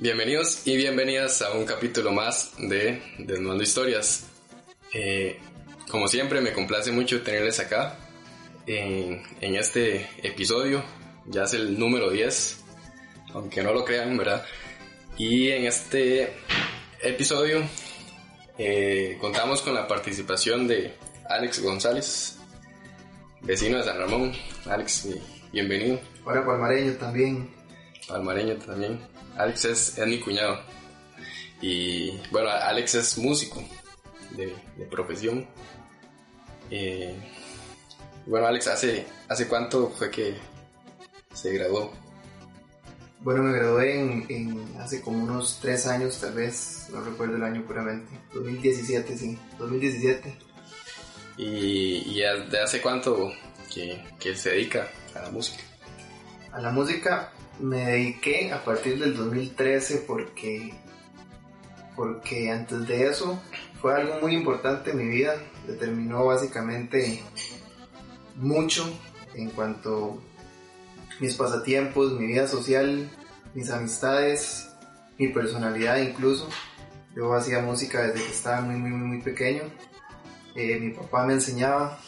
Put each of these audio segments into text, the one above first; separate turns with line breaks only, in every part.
Bienvenidos y bienvenidas a un capítulo más de Desnudando Historias. Eh, como siempre, me complace mucho tenerles acá en, este episodio. Ya es el número 10, aunque no lo crean, ¿verdad? Y en este episodio eh, contamos con la participación de Alex González, vecino de San Ramón. Alex, bienvenido.
Hola, palmareño también.
Palmareño también. Alex es, mi cuñado. Y bueno, Alex es músico de, profesión. Eh, bueno, Alex, ¿hace, ¿hace cuánto fue que se graduó?
Bueno, me gradué en, hace como unos tres años, tal vez, no recuerdo el año puramente. 2017, sí, 2017.
¿Y, y de hace cuánto que, que se dedica a la música?
A la música, me dediqué a partir del 2013 porque, porque antes de eso fue algo muy importante en mi vida, determinó básicamente mucho en cuanto a mis pasatiempos, mi vida social, mis amistades, mi personalidad incluso. Yo hacía música desde que estaba muy, muy, muy pequeño. Eh, mi papá me enseñaba,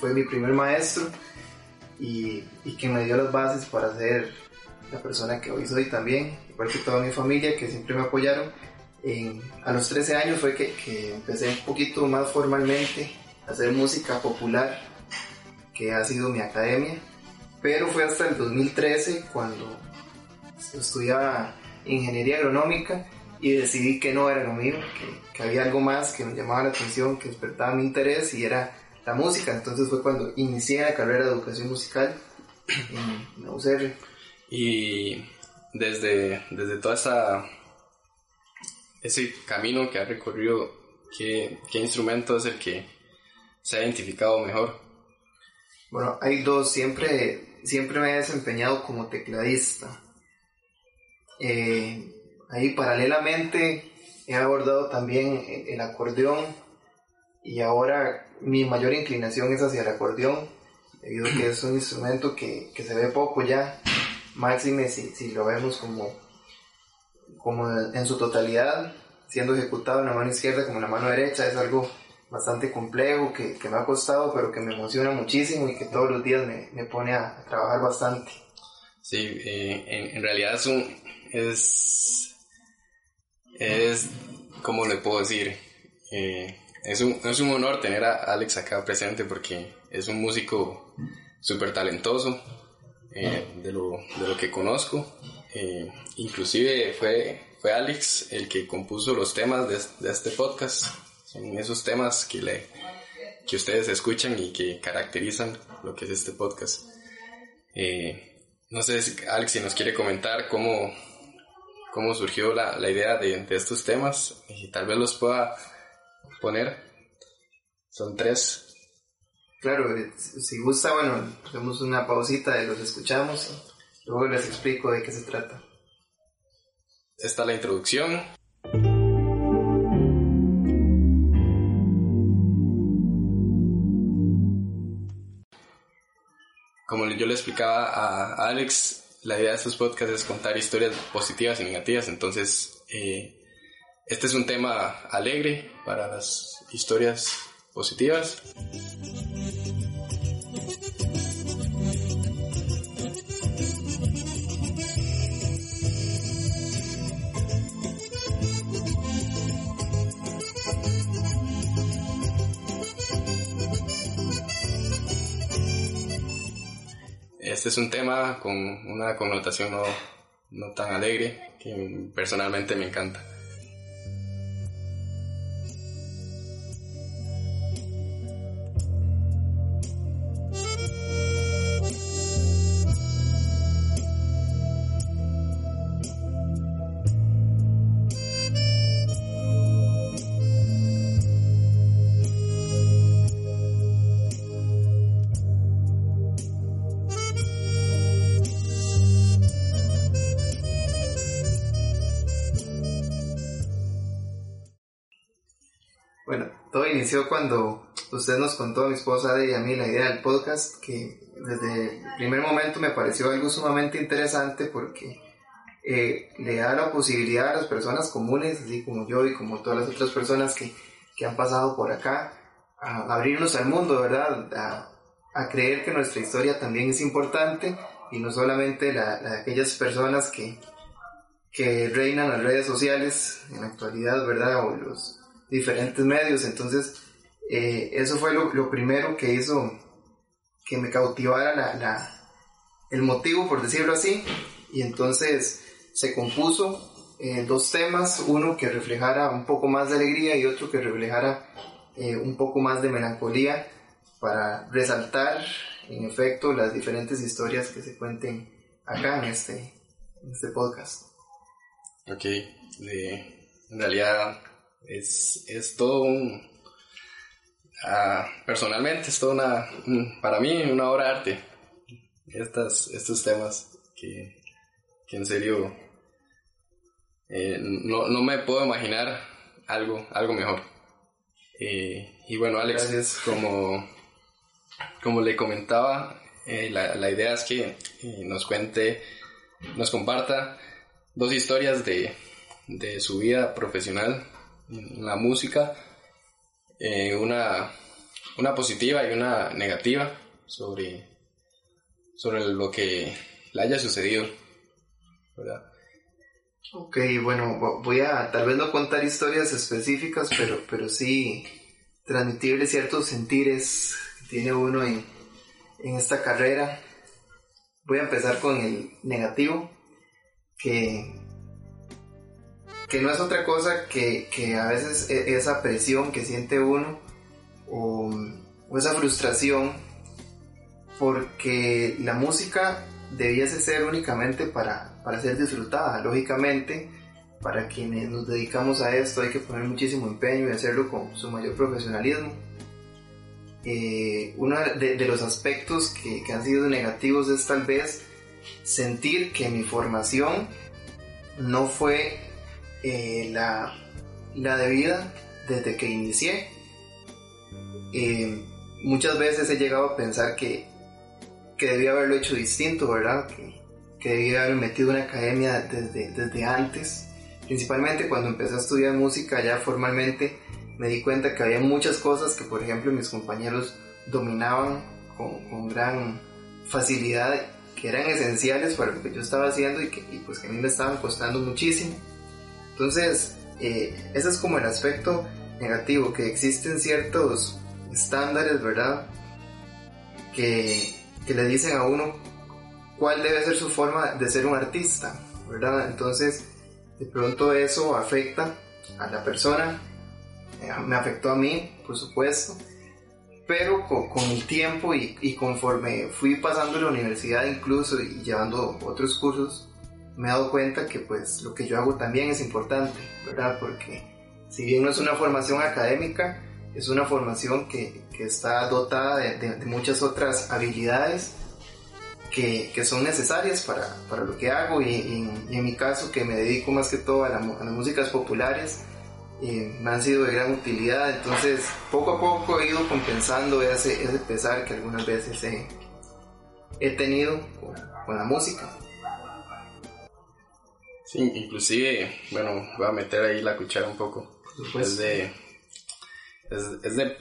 fue mi primer maestro y, y que me dio las bases para hacer la persona que hoy soy también, igual que toda mi familia que siempre me apoyaron. a los 13 años fue que, que, empecé un poquito más formalmente a hacer música popular, que ha sido mi academia, pero fue hasta el 2013 cuando estudiaba ingeniería agronómica y decidí que no era lo mío, que, que había algo más que me llamaba la atención, que despertaba mi interés y era la música. Entonces fue cuando inicié la carrera de educación musical en la UCR.
Y desde, desde toda esa ese camino que ha recorrido, ¿qué, ¿qué, instrumento es el que se ha identificado mejor?
Bueno, hay dos, siempre, siempre me he desempeñado como tecladista. Eh, ahí paralelamente he abordado también el acordeón y ahora mi mayor inclinación es hacia el acordeón, debido a que es un instrumento que, que se ve poco ya máxime si, si lo vemos como, como en su totalidad, siendo ejecutado en la mano izquierda como en la mano derecha, es algo bastante complejo que, que, me ha costado, pero que me emociona muchísimo y que todos los días me, me pone a, trabajar bastante.
Sí, eh, en, en, realidad es un, es, es, ¿cómo le puedo decir? Eh, es, un, es un honor tener a Alex acá presente porque es un músico súper talentoso, eh, de, lo, de, lo, que conozco. Eh, inclusive fue, fue Alex el que compuso los temas de, de, este podcast. Son esos temas que, le, que ustedes escuchan y que caracterizan lo que es este podcast. Eh, no sé, si, Alex, si nos quiere comentar cómo, cómo surgió la, la idea de, de, estos temas y tal vez los pueda poner. Son tres.
Claro, eh, si gusta, bueno, hacemos una pausita y los escuchamos luego les explico de qué se trata.
Esta es la introducción. Como yo le explicaba a Alex, la idea de estos podcasts es contar historias positivas y negativas, entonces eh, este es un tema alegre para las historias positivas. Este es un tema con una connotación no, no tan alegre que personalmente me encanta.
Inició cuando usted nos contó a mi esposa y a mí la idea del podcast, que desde el primer momento me pareció algo sumamente interesante porque eh, le da la posibilidad a las personas comunes, así como yo y como todas las otras personas que, que han pasado por acá, a abrirnos al mundo, ¿verdad? A, creer que nuestra historia también es importante y no solamente la, la de aquellas personas que, que reinan las redes sociales en la actualidad, ¿verdad? O diferentes medios. Entonces, eh, eso fue lo, lo, primero que hizo que me cautivara la, la, el motivo, por decirlo así. Y entonces se compuso eh, dos temas, uno que reflejara un poco más de alegría y otro que reflejara eh, un poco más de melancolía para resaltar, en efecto, las diferentes historias que se cuenten acá en este, en este podcast.
Ok, en realidad es, es todo un... Uh, personalmente es todo una, para mí una obra de arte. Estas, estos temas que, que en serio eh, no, no, me puedo imaginar algo, algo mejor. Eh, y bueno, Alex, como, como le comentaba, eh, la, la, idea es que nos cuente, nos comparta dos historias de, de su vida profesional la música, una, una positiva y una negativa sobre, sobre lo que le haya sucedido, ¿verdad?
Ok, bueno, voy a tal vez no contar historias específicas, pero, pero sí transmitirle ciertos sentires que tiene uno en, en esta carrera. Voy a empezar con el negativo, que, que no es otra cosa que, que a veces e, esa presión que siente uno o, esa frustración porque la música debiese ser únicamente para, para ser disfrutada. Lógicamente, para quienes nos dedicamos a esto hay que poner muchísimo empeño y hacerlo con su mayor profesionalismo. Eh, uno de, de, los aspectos que, que, han sido negativos es tal vez sentir que mi formación no fue eh, la, la, debida desde que inicié. Muchas veces he llegado a pensar que que debía haberlo hecho distinto, ¿verdad? Que, que debía haber metido una academia desde, desde antes. Principalmente cuando empecé a estudiar música ya formalmente me di cuenta que había muchas cosas que por ejemplo mis compañeros dominaban con, con gran facilidad que eran esenciales para lo que yo estaba haciendo y que pues que a mí me estaban costando muchísimo. Entonces, eh, ese es como el aspecto negativo, que existen ciertos estándares, ¿verdad? Que, que le dicen a uno cuál debe ser su forma de ser un artista, ¿verdad? Entonces, de pronto eso afecta a la persona, eh, me afectó a mí, por supuesto, pero con, el tiempo y, conforme fui pasando la universidad incluso y llevando otros cursos, me he dado cuenta que pues lo que yo hago también es importante, ¿verdad? Porque si bien no es una formación académica, es una formación que, que está dotada de, de, de, muchas otras habilidades que, que son necesarias para, para, lo que hago. Y, y, y, en mi caso que me dedico más que todo a, la, a las músicas populares eh, me han sido de gran utilidad. Entonces poco a poco he ido compensando ese, ese pesar que algunas veces he, he tenido con, con la música
Sí, inclusive, bueno, voy a meter ahí la cuchara un poco. Es de, es, es de,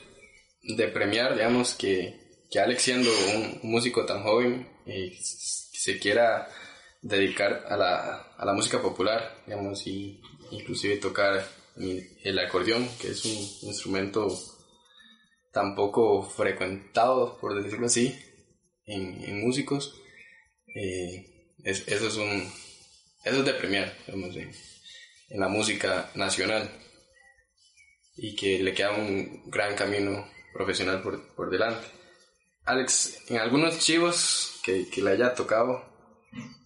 de, premiar, digamos, que, que Alex siendo un, un músico tan joven y se quiera dedicar a la, a la música popular, digamos, y inclusive tocar el acordeón, que es un instrumento tan poco frecuentado, por decirlo así, en, en músicos, eh, es, eso es un, eso es de premiar, digamos, en, en la música nacional y que le queda un gran camino profesional por, por delante. Alex, en algunos chivos que, que le haya tocado,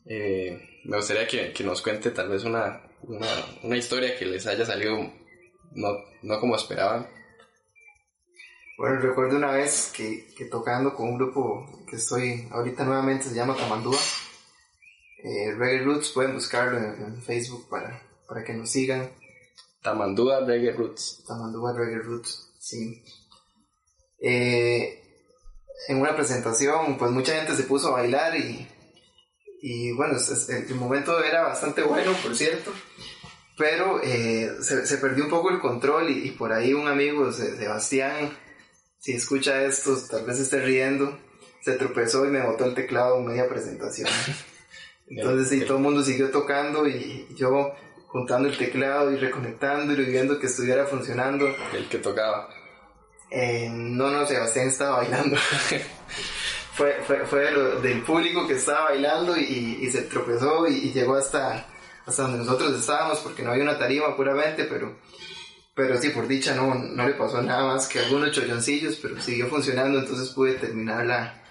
eh, me gustaría que, que, nos cuente tal vez una, una, una, historia que les haya salido no, no como esperaban.
Bueno, recuerdo una vez que, que, tocando con un grupo que estoy ahorita nuevamente, se llama Camandúa, eh, Reggae Roots, pueden buscarlo en, en Facebook para, para que nos sigan
Tamandúa Reggae Roots.
Tamandúa Reggae Roots, sí. Eh, en una presentación, pues mucha gente se puso a bailar y, y bueno, el, momento era bastante bueno, por cierto, pero eh, se, perdió un poco el control y, por ahí un amigo, Sebastián, si escucha esto, tal vez esté riendo, se tropezó y me botó el teclado en media presentación. Entonces, sí, todo el mundo siguió tocando y yo juntando el teclado y reconectando y viendo que estuviera funcionando.
El que tocaba.
Eh, no, no, Sebastián estaba bailando. fue fue, fue del público que estaba bailando y, y se tropezó y, llegó hasta, hasta donde nosotros estábamos porque no había una tarima puramente, pero, pero sí, por dicha no, no le pasó nada más que algunos cholloncillos, pero siguió funcionando, entonces pude terminar la,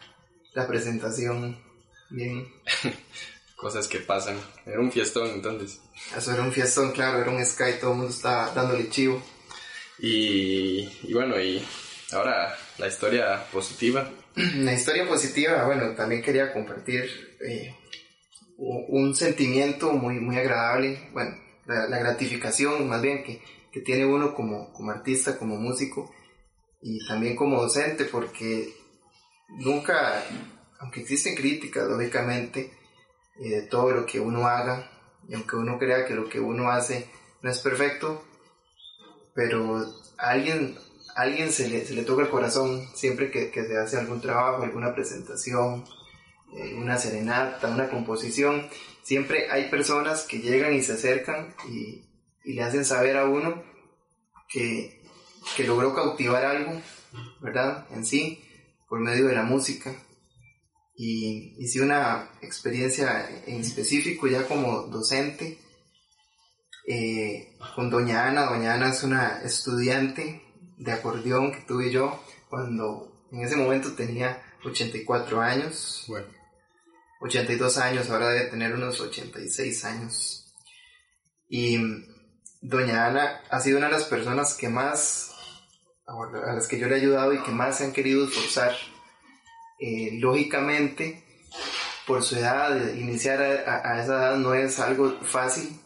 la presentación bien.
Cosas que pasan. Era un fiestón entonces.
Eso era un fiestón, claro, era un Sky, todo el mundo estaba dándole chivo.
Y, y bueno, y ahora la historia positiva.
La historia positiva, bueno, también quería compartir eh, un sentimiento muy, muy agradable, bueno, la, gratificación más bien que, que, tiene uno como, como artista, como músico y también como docente, porque nunca, aunque existen críticas, lógicamente, eh, de todo lo que uno haga, y aunque uno crea que lo que uno hace no es perfecto, pero a alguien, alguien se le, se le toca el corazón siempre que, que, se hace algún trabajo, alguna presentación, eh, una serenata, una composición. Siempre hay personas que llegan y se acercan y, y le hacen saber a uno que, que logró cautivar algo, ¿verdad? En sí, por medio de la música. Y hice una experiencia en específico ya como docente eh, con Doña Ana. Doña Ana es una estudiante de acordeón que tuve yo cuando en ese momento tenía 84 años. Bueno. 82 años, ahora debe tener unos 86 años. Y Doña Ana ha sido una de las personas que más, a las que yo le he ayudado y que más se han querido esforzar. Eh, lógicamente, por su edad, iniciar a, a, esa edad no es algo fácil,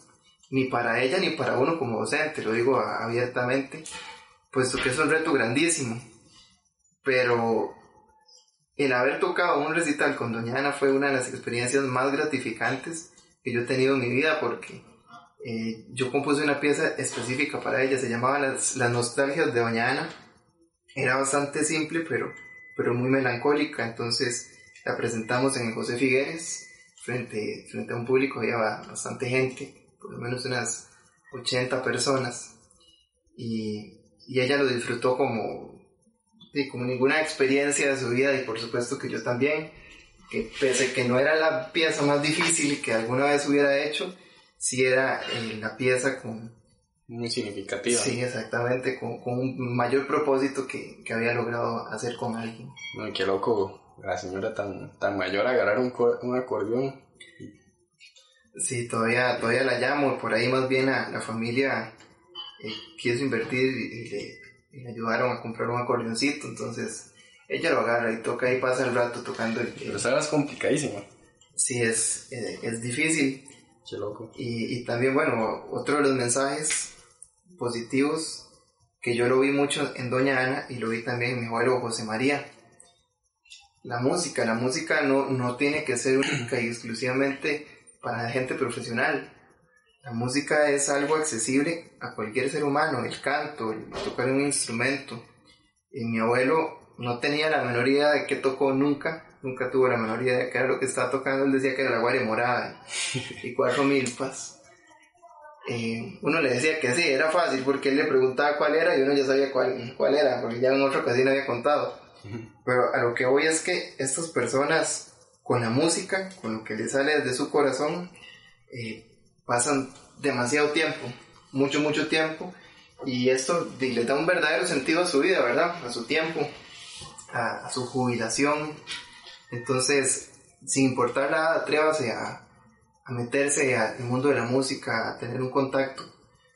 ni para ella ni para uno como docente, lo digo abiertamente, puesto que es un reto grandísimo. Pero el haber tocado un recital con Doña Ana fue una de las experiencias más gratificantes que yo he tenido en mi vida porque eh, yo compuse una pieza específica para ella, se llamaba Las, las Nostalgias de Doña Ana. Era bastante simple, pero, pero muy melancólica, entonces la presentamos en José Figueres, frente, frente a un público, había bastante gente por lo menos unas 80 personas. Y, y ella lo disfrutó como, como ninguna experiencia de su vida y por supuesto que yo también, que pese que no era la pieza más difícil que alguna vez hubiera hecho, sí era eh, la pieza con...
Muy significativa.
Sí, exactamente, con, con un mayor propósito que, que, había logrado hacer con alguien.
qué loco, la señora tan, tan mayor agarrar un, un acordeón
Sí, todavía, todavía la llamo, por ahí más bien a la familia eh, quiso invertir y, le, ayudaron a comprar un acordeoncito, entonces ella lo agarra y toca y pasa el rato tocando el...
Pero sabes complicadísimo.
Sí, es, eh, es difícil.
Qué loco.
Y, y también, bueno, otro de los mensajes positivos que yo lo vi mucho en Doña Ana y lo vi también en mi abuelo José María. La música, la música no, no tiene que ser única y exclusivamente para la gente profesional. La música es algo accesible a cualquier ser humano, el canto, el tocar un instrumento. Y mi abuelo no tenía la menor idea de qué tocó nunca, nunca tuvo la menor idea de qué era lo que estaba tocando, él decía que era la guardia morada y cuatro milpas. Eh, uno le decía que sí, era fácil porque él le preguntaba cuál era y uno ya sabía cuál, cuál era, porque ya en otra ocasión había contado. Pero a lo que voy es que estas personas con la música, con lo que le sale desde su corazón, eh, pasan demasiado tiempo, mucho, mucho tiempo, y esto le da un verdadero sentido a su vida, ¿verdad? A su tiempo, a, su jubilación. Entonces, sin importar nada, atrévase a, a meterse al mundo de la música, a tener un contacto,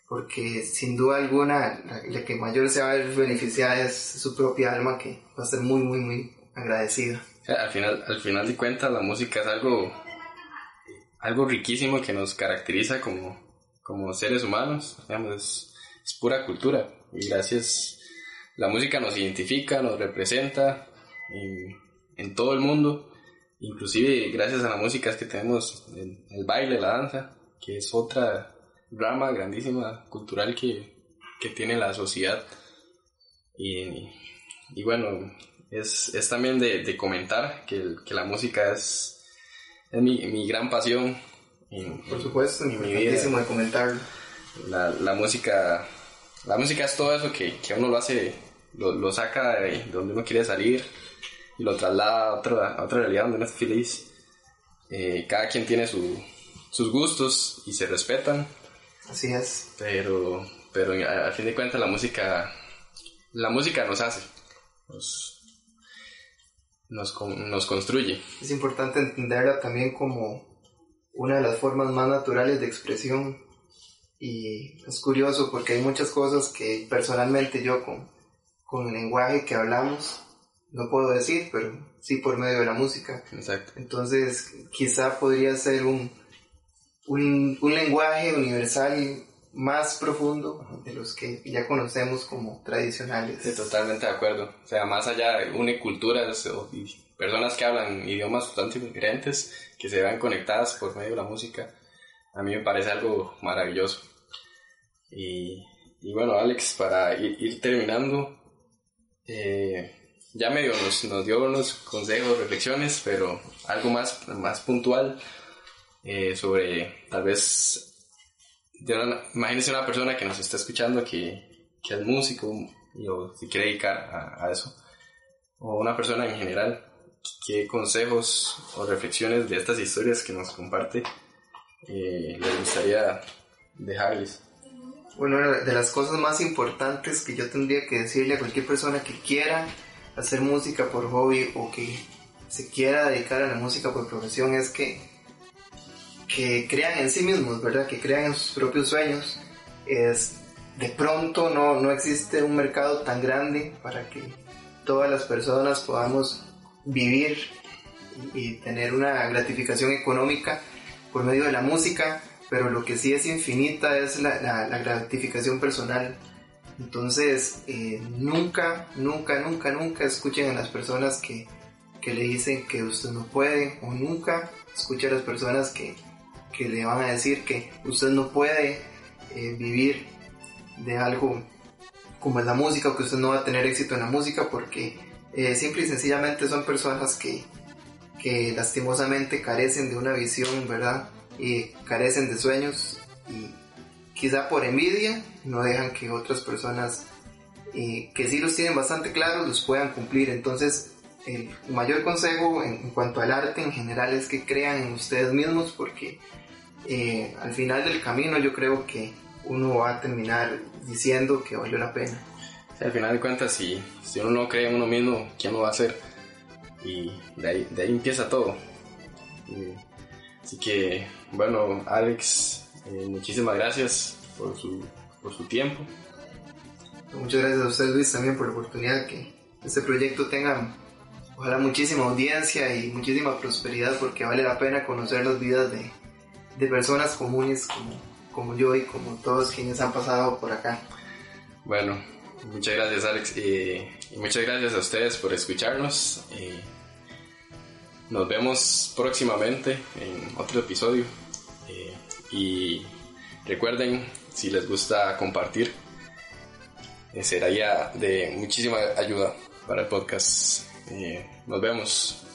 porque sin duda alguna la, que mayor se va a ver beneficiada es su propia alma, que va a ser muy, muy, muy agradecida.
Al final, al final de cuentas, la música es algo, algo riquísimo que nos caracteriza como, como seres humanos. es, pura cultura. Y gracias, la música nos identifica, nos representa en, en todo el mundo. Inclusive gracias a la música es que tenemos el, el baile, la danza, que es otra rama grandísima cultural que, que tiene la sociedad. Y, y bueno, es, es también de, de comentar que, que, la música es, es mi, mi gran pasión.
En, Por supuesto, en mi vida. de comentar.
La, la, música, la música es todo eso que, que uno lo hace, lo, lo, saca de donde uno quiere salir lo traslada a otra, a otra realidad donde uno es feliz. Eh, cada quien tiene su, sus gustos y se respetan.
Así es.
Pero, pero a, fin de cuentas la música, la música nos hace, nos, nos, nos construye.
Es importante entenderla también como una de las formas más naturales de expresión y es curioso porque hay muchas cosas que personalmente yo con, con el lenguaje que hablamos no puedo decir, pero sí por medio de la música.
Exacto.
Entonces quizá podría ser un, un, un lenguaje universal más profundo de los que ya conocemos como tradicionales.
Sí, totalmente de acuerdo. O sea, más allá de une culturas o personas que hablan idiomas totalmente diferentes, que se vean conectadas por medio de la música, a mí me parece algo maravilloso. Y, y bueno, Alex, para ir, ir terminando, eh, ya medio nos, nos, dio unos consejos, reflexiones, pero algo más, más puntual eh, sobre tal vez, imagínese una persona que nos está escuchando que, que es músico y, o se quiere dedicar a, a, eso, o una persona en general, ¿qué consejos o reflexiones de estas historias que nos comparte eh, le gustaría dejarles?
Bueno, de las cosas más importantes que yo tendría que decirle a cualquier persona que quiera hacer música por hobby o que se quiera dedicar a la música por profesión es que, que crean en sí mismos, ¿verdad? Que crean en sus propios sueños. Es, de pronto no, no existe un mercado tan grande para que todas las personas podamos vivir y tener una gratificación económica por medio de la música, pero lo que sí es infinita es la, la, la gratificación personal entonces, eh, nunca, nunca, nunca, nunca escuchen a las personas que, que, le dicen que usted no puede o nunca escuchen a las personas que, que le van a decir que usted no puede eh, vivir de algo como es la música o que usted no va a tener éxito en la música porque eh, simple y sencillamente son personas que, que lastimosamente carecen de una visión, ¿verdad? Y carecen de sueños y quizá por envidia, no dejan que otras personas eh, que sí los tienen bastante claros los puedan cumplir. Entonces, el mayor consejo en, cuanto al arte en general es que crean en ustedes mismos porque eh, al final del camino yo creo que uno va a terminar diciendo que valió la pena.
al final de cuentas, si, si uno no cree en uno mismo, ¿quién lo va a hacer? Y de ahí, de ahí empieza todo. así que, bueno, Alex, eh, muchísimas gracias por su, por su tiempo.
Muchas gracias a usted Luis también por la oportunidad que este proyecto tenga ojalá muchísima audiencia y muchísima prosperidad porque vale la pena conocer las vidas de, de personas comunes como, como yo y como todos quienes han pasado por acá.
Bueno, muchas gracias Alex y, y muchas gracias a ustedes por escucharnos. Y nos vemos próximamente en otro episodio. Y Recuerden, si les gusta compartir, eh, sería de muchísima ayuda para el podcast. Eh, nos vemos.